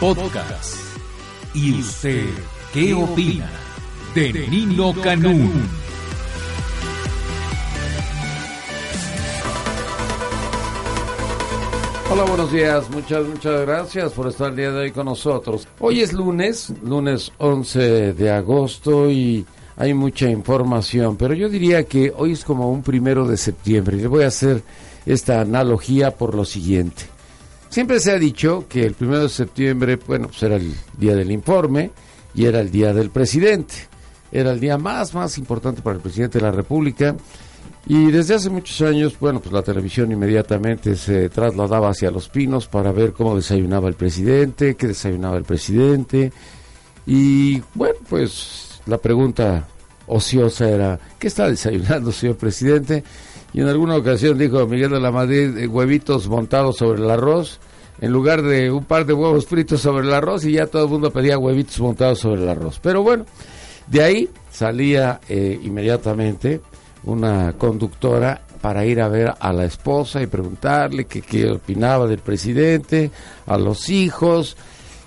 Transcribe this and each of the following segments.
Podcast. ¿Y usted qué opina de Nino Canún? Hola, buenos días. Muchas, muchas gracias por estar el día de hoy con nosotros. Hoy es lunes, lunes 11 de agosto y hay mucha información, pero yo diría que hoy es como un primero de septiembre. Y le voy a hacer esta analogía por lo siguiente. Siempre se ha dicho que el primero de septiembre, bueno, pues era el día del informe y era el día del presidente. Era el día más, más importante para el presidente de la República. Y desde hace muchos años, bueno, pues la televisión inmediatamente se trasladaba hacia Los Pinos para ver cómo desayunaba el presidente, qué desayunaba el presidente. Y bueno, pues la pregunta ociosa era, ¿qué está desayunando, señor presidente? Y en alguna ocasión dijo Miguel de la Madrid, eh, huevitos montados sobre el arroz, en lugar de un par de huevos fritos sobre el arroz, y ya todo el mundo pedía huevitos montados sobre el arroz. Pero bueno, de ahí salía eh, inmediatamente una conductora para ir a ver a la esposa y preguntarle qué opinaba del presidente, a los hijos.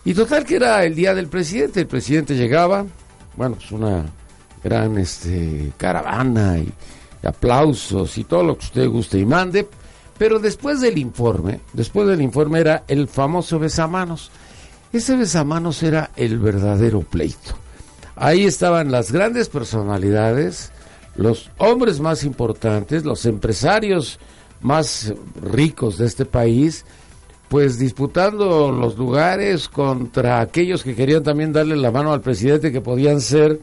Y total que era el día del presidente. El presidente llegaba, bueno, pues una gran este, caravana y, aplausos y todo lo que usted guste y mande. Pero después del informe, después del informe era el famoso besamanos. Ese besamanos era el verdadero pleito. Ahí estaban las grandes personalidades, los hombres más importantes, los empresarios más ricos de este país, pues disputando los lugares contra aquellos que querían también darle la mano al presidente, que podían ser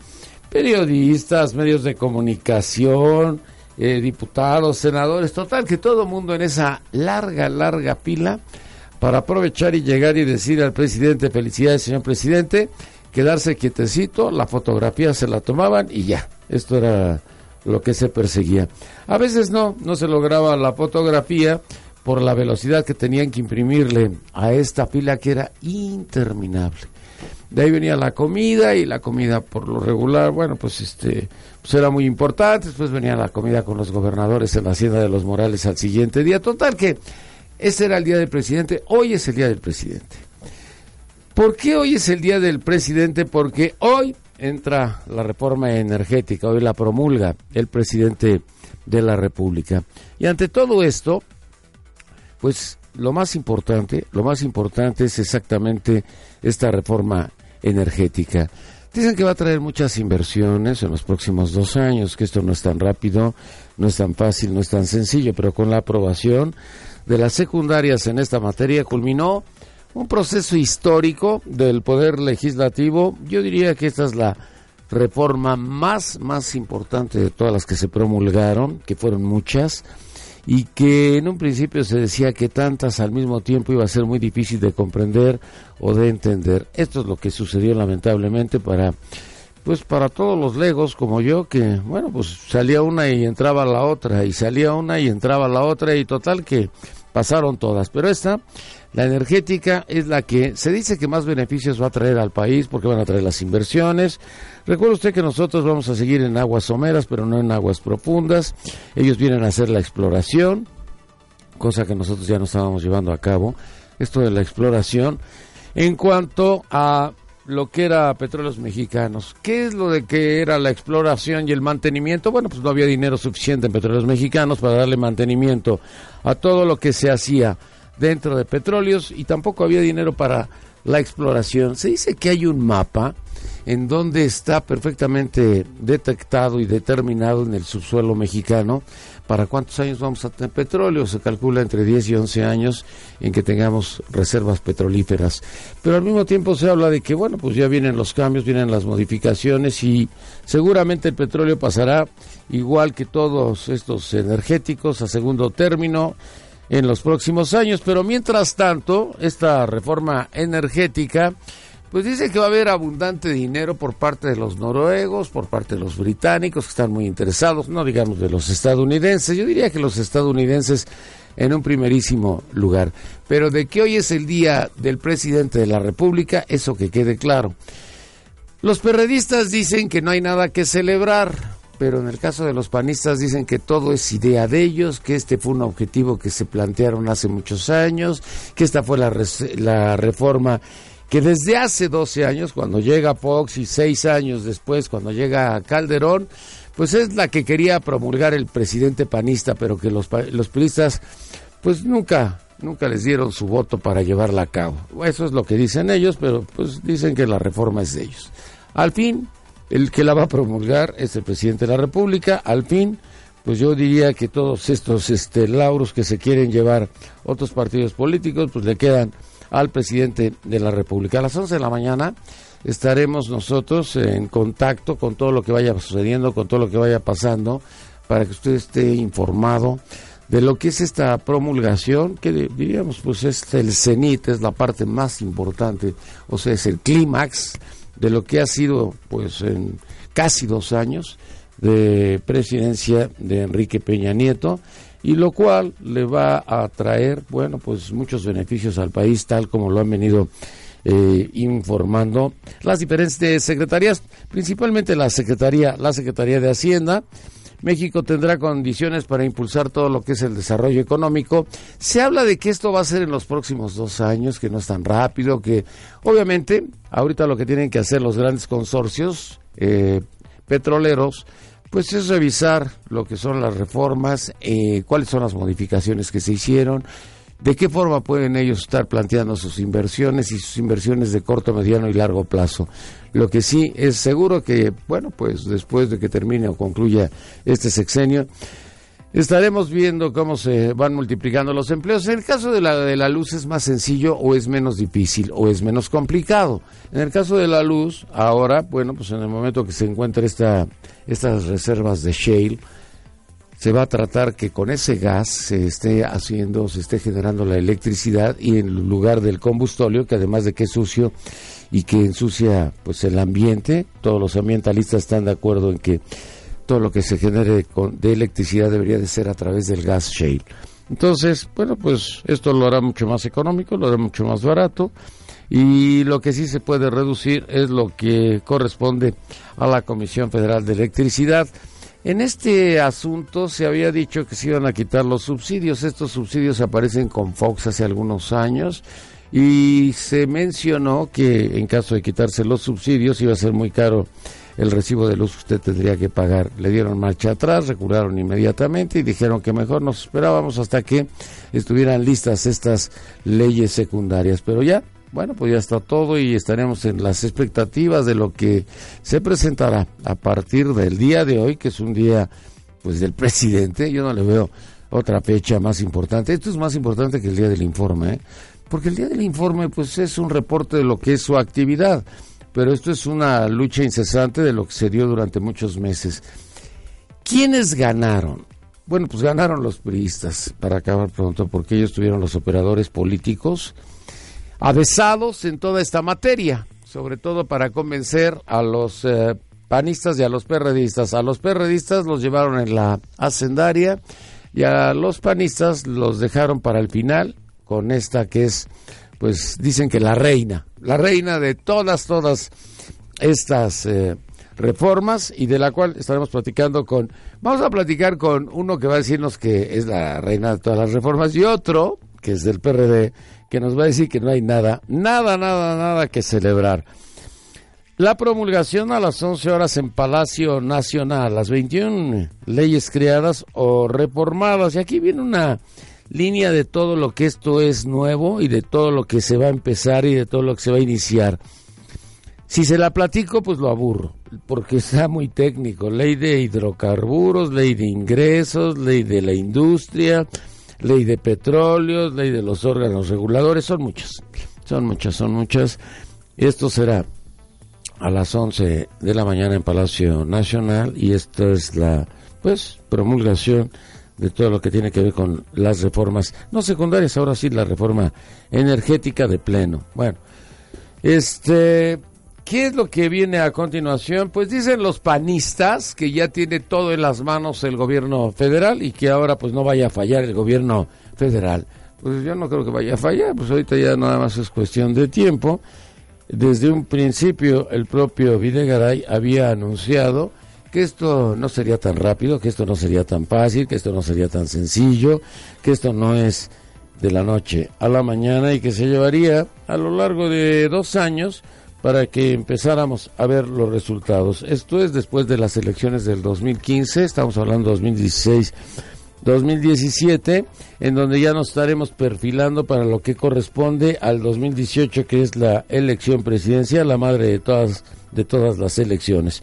periodistas, medios de comunicación, eh, diputados, senadores, total, que todo mundo en esa larga, larga pila para aprovechar y llegar y decir al presidente, felicidades señor presidente, quedarse quietecito, la fotografía se la tomaban y ya, esto era lo que se perseguía. A veces no, no se lograba la fotografía por la velocidad que tenían que imprimirle a esta fila que era interminable. De ahí venía la comida y la comida por lo regular, bueno, pues este pues era muy importante, después venía la comida con los gobernadores en la hacienda de los Morales al siguiente día. Total que ese era el día del presidente, hoy es el día del presidente. ¿Por qué hoy es el día del presidente? Porque hoy entra la reforma energética, hoy la promulga el presidente de la República. Y ante todo esto, pues lo más importante, lo más importante es exactamente esta reforma energética. Dicen que va a traer muchas inversiones en los próximos dos años, que esto no es tan rápido, no es tan fácil, no es tan sencillo, pero con la aprobación de las secundarias en esta materia culminó un proceso histórico del poder legislativo. Yo diría que esta es la reforma más, más importante de todas las que se promulgaron, que fueron muchas, y que en un principio se decía que tantas al mismo tiempo iba a ser muy difícil de comprender o de entender. Esto es lo que sucedió lamentablemente para pues para todos los legos como yo que bueno, pues salía una y entraba la otra y salía una y entraba la otra y total que pasaron todas, pero esta la energética es la que se dice que más beneficios va a traer al país porque van a traer las inversiones. Recuerde usted que nosotros vamos a seguir en aguas someras, pero no en aguas profundas. Ellos vienen a hacer la exploración, cosa que nosotros ya no estábamos llevando a cabo. Esto de la exploración. En cuanto a lo que era petróleos mexicanos. ¿Qué es lo de que era la exploración y el mantenimiento? Bueno, pues no había dinero suficiente en petróleos mexicanos para darle mantenimiento a todo lo que se hacía dentro de petróleos y tampoco había dinero para la exploración. Se dice que hay un mapa en donde está perfectamente detectado y determinado en el subsuelo mexicano para cuántos años vamos a tener petróleo. Se calcula entre 10 y 11 años en que tengamos reservas petrolíferas. Pero al mismo tiempo se habla de que, bueno, pues ya vienen los cambios, vienen las modificaciones y seguramente el petróleo pasará igual que todos estos energéticos a segundo término en los próximos años. Pero mientras tanto, esta reforma energética, pues dice que va a haber abundante dinero por parte de los noruegos, por parte de los británicos, que están muy interesados, no digamos de los estadounidenses. Yo diría que los estadounidenses en un primerísimo lugar. Pero de que hoy es el día del presidente de la República, eso que quede claro. Los perredistas dicen que no hay nada que celebrar pero en el caso de los panistas dicen que todo es idea de ellos, que este fue un objetivo que se plantearon hace muchos años, que esta fue la, reforma que desde hace 12 años, cuando llega Fox y seis años después, cuando llega Calderón, pues es la que quería promulgar el presidente panista, pero que los, los pues nunca, nunca les dieron su voto para llevarla a cabo. Eso es lo que dicen ellos, pero pues dicen que la reforma es de ellos. Al fin, el que la va a promulgar es el presidente de la República. Al fin, pues yo diría que todos estos este, lauros que se quieren llevar otros partidos políticos, pues le quedan al presidente de la República. A las 11 de la mañana estaremos nosotros en contacto con todo lo que vaya sucediendo, con todo lo que vaya pasando, para que usted esté informado de lo que es esta promulgación, que diríamos pues es el cenit, es la parte más importante, o sea, es el clímax de lo que ha sido, pues, en casi dos años de presidencia de Enrique Peña Nieto y lo cual le va a traer, bueno, pues muchos beneficios al país, tal como lo han venido eh, informando las diferentes secretarías, principalmente la Secretaría, la Secretaría de Hacienda, México tendrá condiciones para impulsar todo lo que es el desarrollo económico. Se habla de que esto va a ser en los próximos dos años, que no es tan rápido, que obviamente ahorita lo que tienen que hacer los grandes consorcios eh, petroleros, pues es revisar lo que son las reformas, eh, cuáles son las modificaciones que se hicieron, de qué forma pueden ellos estar planteando sus inversiones y sus inversiones de corto, mediano y largo plazo. Lo que sí es seguro que, bueno, pues después de que termine o concluya este sexenio, estaremos viendo cómo se van multiplicando los empleos. En el caso de la, de la luz es más sencillo o es menos difícil o es menos complicado. En el caso de la luz, ahora, bueno, pues en el momento que se encuentre esta, estas reservas de shale, se va a tratar que con ese gas se esté haciendo, se esté generando la electricidad y en lugar del combustóleo, que además de que es sucio y que ensucia pues el ambiente, todos los ambientalistas están de acuerdo en que todo lo que se genere con, de electricidad debería de ser a través del gas shale. Entonces, bueno, pues esto lo hará mucho más económico, lo hará mucho más barato y lo que sí se puede reducir es lo que corresponde a la Comisión Federal de Electricidad en este asunto se había dicho que se iban a quitar los subsidios. Estos subsidios aparecen con Fox hace algunos años y se mencionó que en caso de quitarse los subsidios iba a ser muy caro el recibo de luz que usted tendría que pagar. Le dieron marcha atrás, recuraron inmediatamente y dijeron que mejor nos esperábamos hasta que estuvieran listas estas leyes secundarias. Pero ya bueno, pues ya está todo y estaremos en las expectativas de lo que se presentará a partir del día de hoy, que es un día pues del presidente. Yo no le veo otra fecha más importante. Esto es más importante que el día del informe, ¿eh? porque el día del informe pues es un reporte de lo que es su actividad, pero esto es una lucha incesante de lo que se dio durante muchos meses. ¿Quiénes ganaron? Bueno, pues ganaron los priistas, para acabar pronto, porque ellos tuvieron los operadores políticos, avesados en toda esta materia, sobre todo para convencer a los eh, panistas y a los perredistas. A los perredistas los llevaron en la hacendaria y a los panistas los dejaron para el final con esta que es, pues dicen que la reina, la reina de todas, todas estas eh, reformas y de la cual estaremos platicando con, vamos a platicar con uno que va a decirnos que es la reina de todas las reformas y otro que es del PRD que nos va a decir que no hay nada, nada, nada, nada que celebrar. La promulgación a las 11 horas en Palacio Nacional, las 21 leyes creadas o reformadas. Y aquí viene una línea de todo lo que esto es nuevo y de todo lo que se va a empezar y de todo lo que se va a iniciar. Si se la platico, pues lo aburro, porque está muy técnico. Ley de hidrocarburos, ley de ingresos, ley de la industria, ley de petróleos, ley de los órganos reguladores, son muchas, son muchas, son muchas. Esto será a las 11 de la mañana en Palacio Nacional y esto es la, pues, promulgación de todo lo que tiene que ver con las reformas, no secundarias, ahora sí la reforma energética de pleno. Bueno, este, ¿qué es lo que viene a continuación? Pues dicen los panistas que ya tiene todo en las manos el gobierno federal y que ahora pues no vaya a fallar el gobierno federal. Pues yo no creo que vaya a fallar, pues ahorita ya nada más es cuestión de tiempo. Desde un principio el propio Videgaray había anunciado que esto no sería tan rápido, que esto no sería tan fácil, que esto no sería tan sencillo, que esto no es de la noche a la mañana y que se llevaría a lo largo de dos años para que empezáramos a ver los resultados. Esto es después de las elecciones del 2015, estamos hablando 2016. 2017, en donde ya nos estaremos perfilando para lo que corresponde al 2018, que es la elección presidencial, la madre de todas, de todas las elecciones.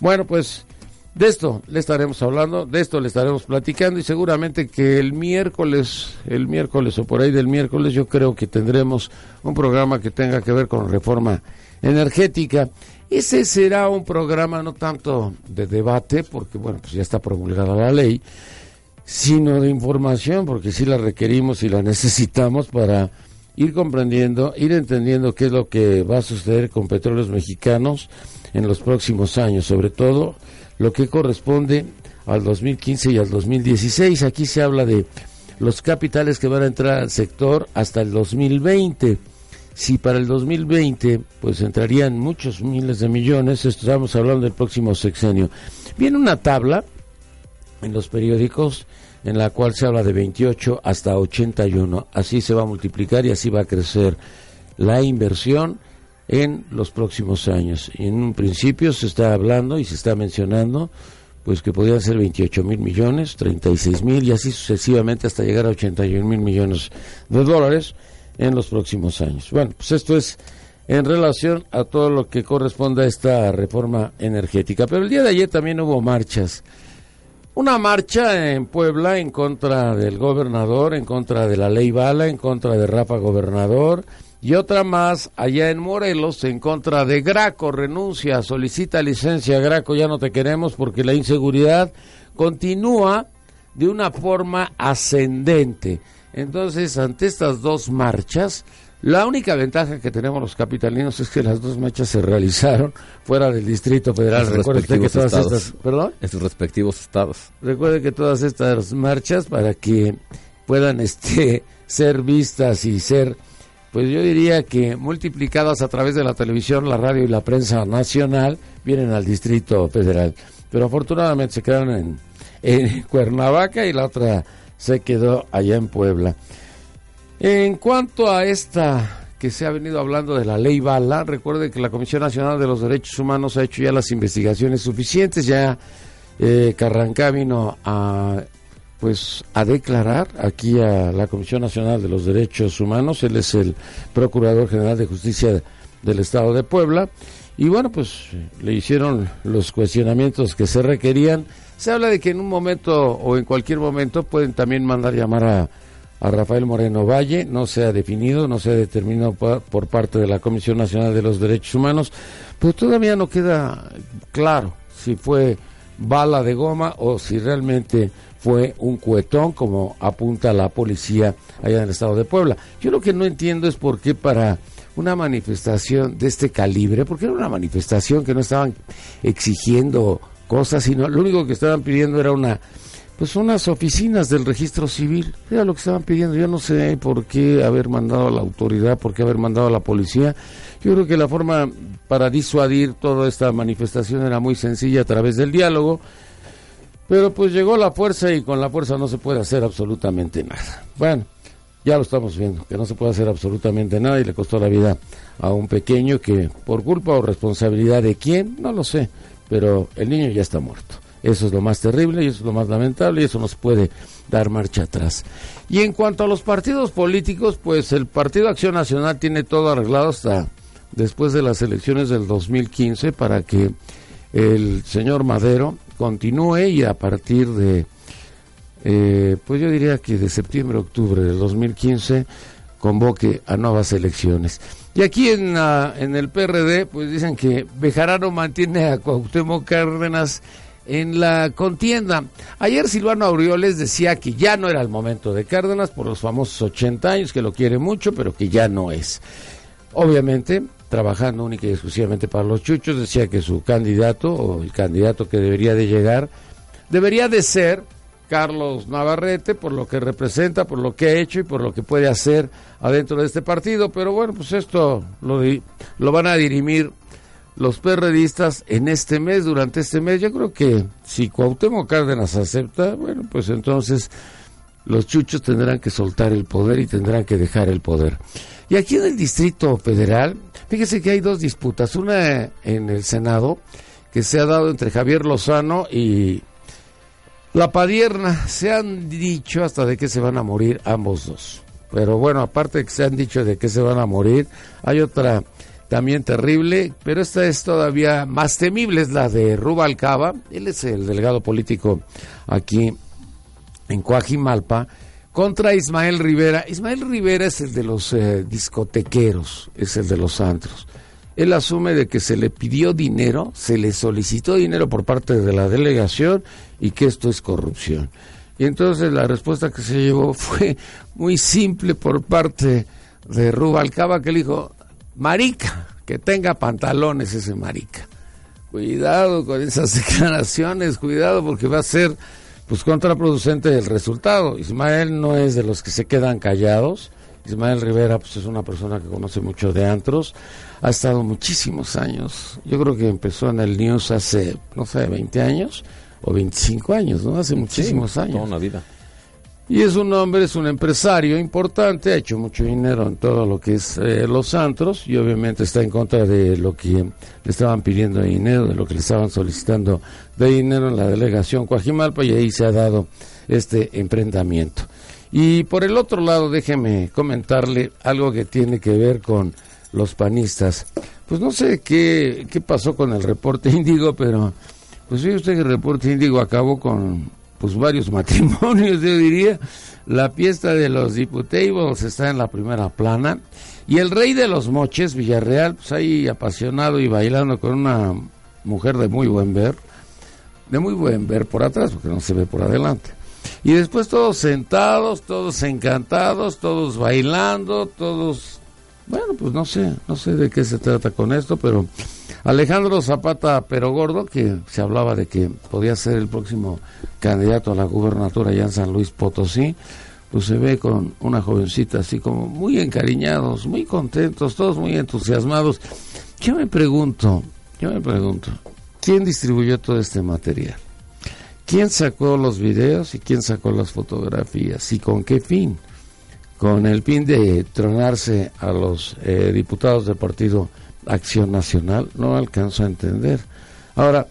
Bueno, pues de esto le estaremos hablando, de esto le estaremos platicando y seguramente que el miércoles, el miércoles o por ahí del miércoles yo creo que tendremos un programa que tenga que ver con reforma energética. Ese será un programa no tanto de debate, porque bueno, pues ya está promulgada la ley, sino de información, porque sí la requerimos y la necesitamos para ir comprendiendo, ir entendiendo qué es lo que va a suceder con petróleos mexicanos en los próximos años, sobre todo lo que corresponde al 2015 y al 2016. Aquí se habla de los capitales que van a entrar al sector hasta el 2020. Si para el 2020 pues entrarían muchos miles de millones, estamos hablando del próximo sexenio. Viene una tabla en los periódicos en la cual se habla de 28 hasta 81. Así se va a multiplicar y así va a crecer la inversión en los próximos años. Y en un principio se está hablando y se está mencionando pues que podrían ser 28 mil millones, 36 mil y así sucesivamente hasta llegar a 81 mil millones de dólares en los próximos años. Bueno, pues esto es en relación a todo lo que corresponde a esta reforma energética. Pero el día de ayer también hubo marchas. Una marcha en Puebla en contra del gobernador, en contra de la ley Bala, en contra de Rafa Gobernador, y otra más allá en Morelos en contra de Graco. Renuncia, solicita licencia. Graco, ya no te queremos porque la inseguridad continúa de una forma ascendente. Entonces, ante estas dos marchas, la única ventaja que tenemos los capitalinos es que las dos marchas se realizaron fuera del Distrito Federal. Recuerde que todas estas, perdón, en sus respectivos estados. Recuerde que todas estas marchas para que puedan este ser vistas y ser pues yo diría que multiplicadas a través de la televisión, la radio y la prensa nacional, vienen al Distrito Federal. Pero afortunadamente se quedaron en, en Cuernavaca y la otra se quedó allá en Puebla. En cuanto a esta que se ha venido hablando de la ley Bala, recuerde que la Comisión Nacional de los Derechos Humanos ha hecho ya las investigaciones suficientes, ya eh, a pues a declarar aquí a la Comisión Nacional de los Derechos Humanos. Él es el Procurador General de Justicia del Estado de Puebla. Y bueno, pues le hicieron los cuestionamientos que se requerían. Se habla de que en un momento o en cualquier momento pueden también mandar llamar a, a Rafael Moreno Valle. No se ha definido, no se ha determinado por, por parte de la Comisión Nacional de los Derechos Humanos. Pero todavía no queda claro si fue bala de goma o si realmente fue un cuetón, como apunta la policía allá en el estado de Puebla. Yo lo que no entiendo es por qué para una manifestación de este calibre, porque era una manifestación que no estaban exigiendo cosas, sino lo único que estaban pidiendo era una pues unas oficinas del registro civil, era lo que estaban pidiendo, yo no sé por qué haber mandado a la autoridad, por qué haber mandado a la policía, yo creo que la forma para disuadir toda esta manifestación era muy sencilla a través del diálogo, pero pues llegó la fuerza y con la fuerza no se puede hacer absolutamente nada. Bueno, ya lo estamos viendo, que no se puede hacer absolutamente nada y le costó la vida a un pequeño que por culpa o responsabilidad de quién, no lo sé, pero el niño ya está muerto. Eso es lo más terrible y eso es lo más lamentable y eso nos puede dar marcha atrás. Y en cuanto a los partidos políticos, pues el Partido Acción Nacional tiene todo arreglado hasta después de las elecciones del 2015 para que el señor Madero continúe y a partir de, eh, pues yo diría que de septiembre, octubre del 2015, convoque a nuevas elecciones. Y aquí en, en el PRD, pues dicen que Bejarano mantiene a Cuauhtémoc Cárdenas en la contienda. Ayer Silvano Aureoles decía que ya no era el momento de Cárdenas por los famosos 80 años, que lo quiere mucho, pero que ya no es. Obviamente, trabajando única y exclusivamente para los chuchos, decía que su candidato o el candidato que debería de llegar debería de ser Carlos Navarrete por lo que representa, por lo que ha hecho y por lo que puede hacer adentro de este partido. Pero bueno, pues esto lo, lo van a dirimir los perredistas en este mes, durante este mes. Yo creo que si Cuauhtémoc Cárdenas acepta, bueno, pues entonces los chuchos tendrán que soltar el poder y tendrán que dejar el poder. Y aquí en el Distrito Federal, fíjese que hay dos disputas. Una en el Senado, que se ha dado entre Javier Lozano y la Padierna. Se han dicho hasta de que se van a morir ambos dos. Pero bueno, aparte de que se han dicho de que se van a morir, hay otra también terrible, pero esta es todavía más temible, es la de Rubalcaba, él es el delegado político aquí en Coajimalpa, contra Ismael Rivera. Ismael Rivera es el de los eh, discotequeros, es el de los antros. Él asume de que se le pidió dinero, se le solicitó dinero por parte de la delegación y que esto es corrupción. Y entonces la respuesta que se llevó fue muy simple por parte de Rubalcaba, que le dijo, marica, que tenga pantalones ese marica. Cuidado con esas declaraciones, cuidado porque va a ser pues contraproducente el resultado. Ismael no es de los que se quedan callados. Ismael Rivera pues es una persona que conoce mucho de antros, ha estado muchísimos años. Yo creo que empezó en el News hace, no sé, 20 años o 25 años, ¿no? Hace muchísimos años. Toda una vida. Y es un hombre, es un empresario importante, ha hecho mucho dinero en todo lo que es eh, los antros y obviamente está en contra de lo que le estaban pidiendo de dinero, de lo que le estaban solicitando de dinero en la delegación Coajimalpa y ahí se ha dado este emprendimiento. Y por el otro lado, déjeme comentarle algo que tiene que ver con los panistas. Pues no sé qué, qué pasó con el reporte índigo, pero pues fíjese usted que el reporte índigo acabó con pues varios matrimonios, yo diría. La fiesta de los Diputables está en la primera plana. Y el rey de los moches, Villarreal, pues ahí apasionado y bailando con una mujer de muy buen ver. De muy buen ver por atrás, porque no se ve por adelante. Y después todos sentados, todos encantados, todos bailando, todos... Bueno, pues no sé, no sé de qué se trata con esto, pero Alejandro Zapata Pero Gordo, que se hablaba de que podía ser el próximo candidato a la gubernatura allá en San Luis Potosí, pues se ve con una jovencita así como muy encariñados, muy contentos, todos muy entusiasmados. Yo me pregunto, yo me pregunto, ¿quién distribuyó todo este material? ¿Quién sacó los videos y quién sacó las fotografías? ¿Y con qué fin? Con el fin de tronarse a los eh, diputados del partido Acción Nacional, no alcanzo a entender. Ahora,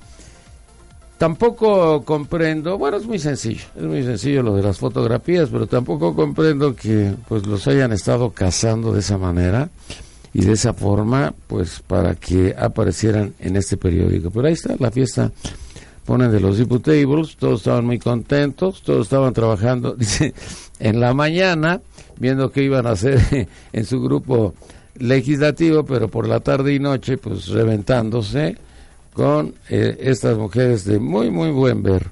tampoco comprendo, bueno, es muy sencillo, es muy sencillo lo de las fotografías, pero tampoco comprendo que pues los hayan estado cazando de esa manera y de esa forma, pues para que aparecieran en este periódico. Pero ahí está la fiesta ponen de los diputables, todos estaban muy contentos, todos estaban trabajando, dice, en la mañana, viendo qué iban a hacer en su grupo legislativo, pero por la tarde y noche, pues reventándose con eh, estas mujeres de muy, muy buen ver.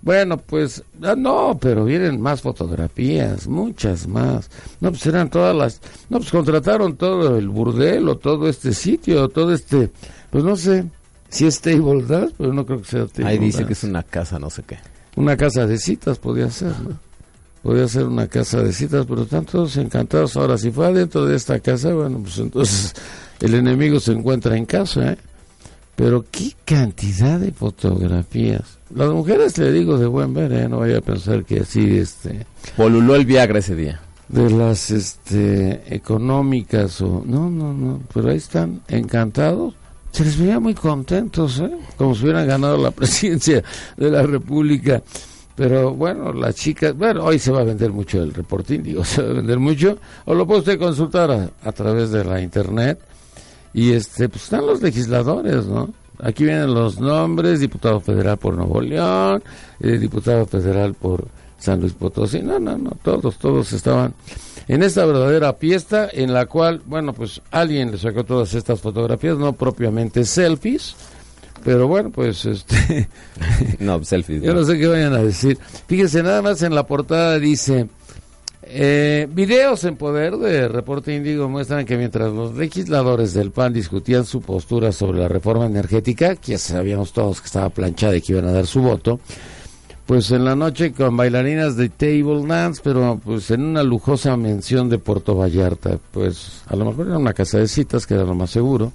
Bueno, pues, ah, no, pero vienen más fotografías, muchas más. No, pues eran todas las, no, pues contrataron todo el burdel o todo este sitio, todo este, pues no sé si es table dance, pero no creo que sea table Ahí dice que es una casa, no sé qué. Una casa de citas podría ser, ¿no? podía ser una casa de citas, pero están todos encantados. Ahora, si fue adentro de esta casa, bueno, pues entonces el enemigo se encuentra en casa, ¿eh? Pero qué cantidad de fotografías. Las mujeres, le digo, de buen ver, ¿eh? No vaya a pensar que así, este... Poluló el Viagra ese día. De las, este, económicas o... No, no, no, pero ahí están encantados. Se les veía muy contentos, ¿eh? Como si hubieran ganado la presidencia de la República. Pero bueno, las chicas, bueno, hoy se va a vender mucho el reportín, digo, se va a vender mucho, o lo puede usted consultar a, través de la internet. Y este, pues están los legisladores, ¿no? Aquí vienen los nombres, diputado federal por Nuevo León, eh, diputado federal por San Luis Potosí, no, no, no, todos, todos estaban en esta verdadera fiesta en la cual, bueno, pues alguien le sacó todas estas fotografías, no propiamente selfies, Pero bueno, pues este... no, selfies. Yo no sé qué vayan a decir. Fíjense, nada más en la portada dice... Eh, videos en poder de Reporte Índigo muestran que mientras los legisladores del PAN discutían su postura sobre la reforma energética, que ya sabíamos todos que estaba planchada y que iban a dar su voto, pues en la noche con bailarinas de table dance, pero pues en una lujosa mención de Puerto Vallarta, pues a lo mejor era una casa de citas, que era lo más seguro,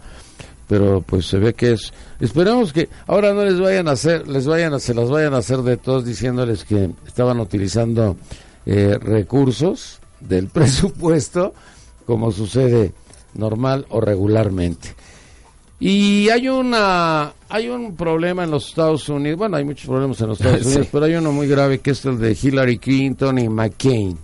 pero pues se ve que es esperamos que ahora no les vayan a hacer les vayan a se las vayan a hacer de todos diciéndoles que estaban utilizando eh, recursos del presupuesto como sucede normal o regularmente y hay una hay un problema en los Estados Unidos bueno hay muchos problemas en los Estados Unidos pero hay uno muy grave que es el de Hillary Clinton y McCain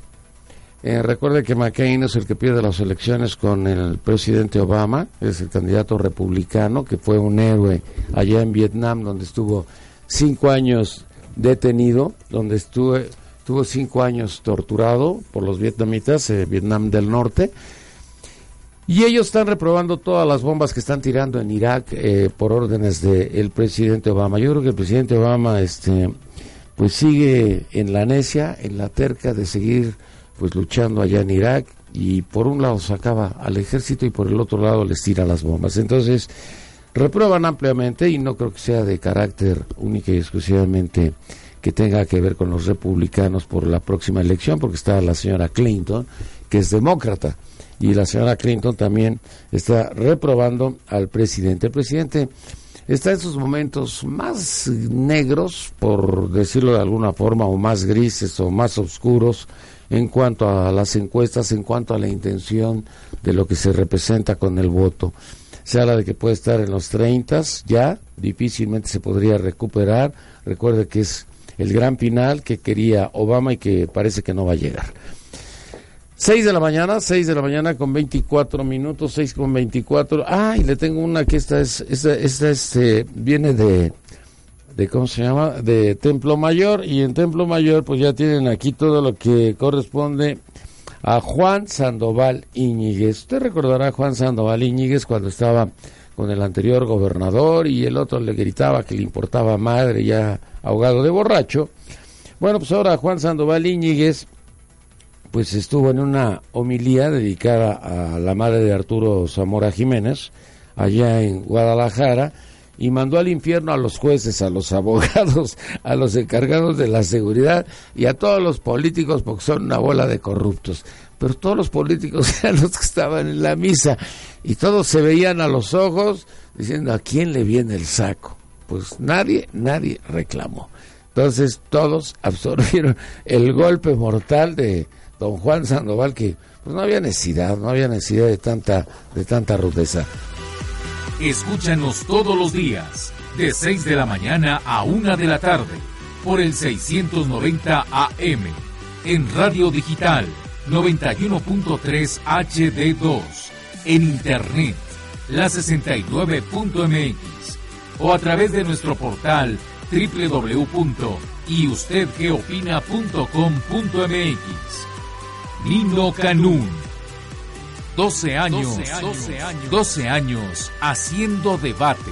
eh, recuerde que McCain es el que pierde las elecciones con el presidente Obama, es el candidato republicano que fue un héroe allá en Vietnam, donde estuvo cinco años detenido, donde estuvo, estuvo cinco años torturado por los vietnamitas, eh, Vietnam del Norte. Y ellos están reprobando todas las bombas que están tirando en Irak eh, por órdenes del presidente Obama. Yo creo que el presidente Obama este, pues sigue en la necia, en la terca de seguir pues luchando allá en Irak y por un lado sacaba al ejército y por el otro lado les tira las bombas. Entonces, reprueban ampliamente y no creo que sea de carácter única y exclusivamente que tenga que ver con los republicanos por la próxima elección, porque está la señora Clinton, que es demócrata, y la señora Clinton también está reprobando al presidente. El presidente está en sus momentos más negros, por decirlo de alguna forma, o más grises o más oscuros, en cuanto a las encuestas, en cuanto a la intención de lo que se representa con el voto. Se habla de que puede estar en los 30 ya, difícilmente se podría recuperar. Recuerde que es el gran final que quería Obama y que parece que no va a llegar. 6 de la mañana, 6 de la mañana con 24 minutos, 6 con 24. Ah, y le tengo una que esta es, esta, esta este, viene de, de cómo se llama de Templo Mayor y en Templo Mayor pues ya tienen aquí todo lo que corresponde a Juan Sandoval Iñiguez. Usted recordará a Juan Sandoval Iñiguez cuando estaba con el anterior gobernador y el otro le gritaba que le importaba madre ya ahogado de borracho. Bueno, pues ahora Juan Sandoval Iñiguez pues estuvo en una homilía dedicada a la madre de Arturo Zamora Jiménez allá en Guadalajara y mandó al infierno a los jueces, a los abogados, a los encargados de la seguridad y a todos los políticos porque son una bola de corruptos. Pero todos los políticos eran los que estaban en la misa y todos se veían a los ojos diciendo a quién le viene el saco. Pues nadie, nadie reclamó. Entonces todos absorbieron el golpe mortal de don Juan Sandoval que pues no había necesidad, no había necesidad de tanta, de tanta rudeza. Escúchanos todos los días, de 6 de la mañana a 1 de la tarde, por el 690 AM, en Radio Digital 91.3 HD2, en Internet, la 69.mx, o a través de nuestro portal www.yustedgeopina.com.mx. Nino Canún. 12 años, 12 años, 12 años haciendo debate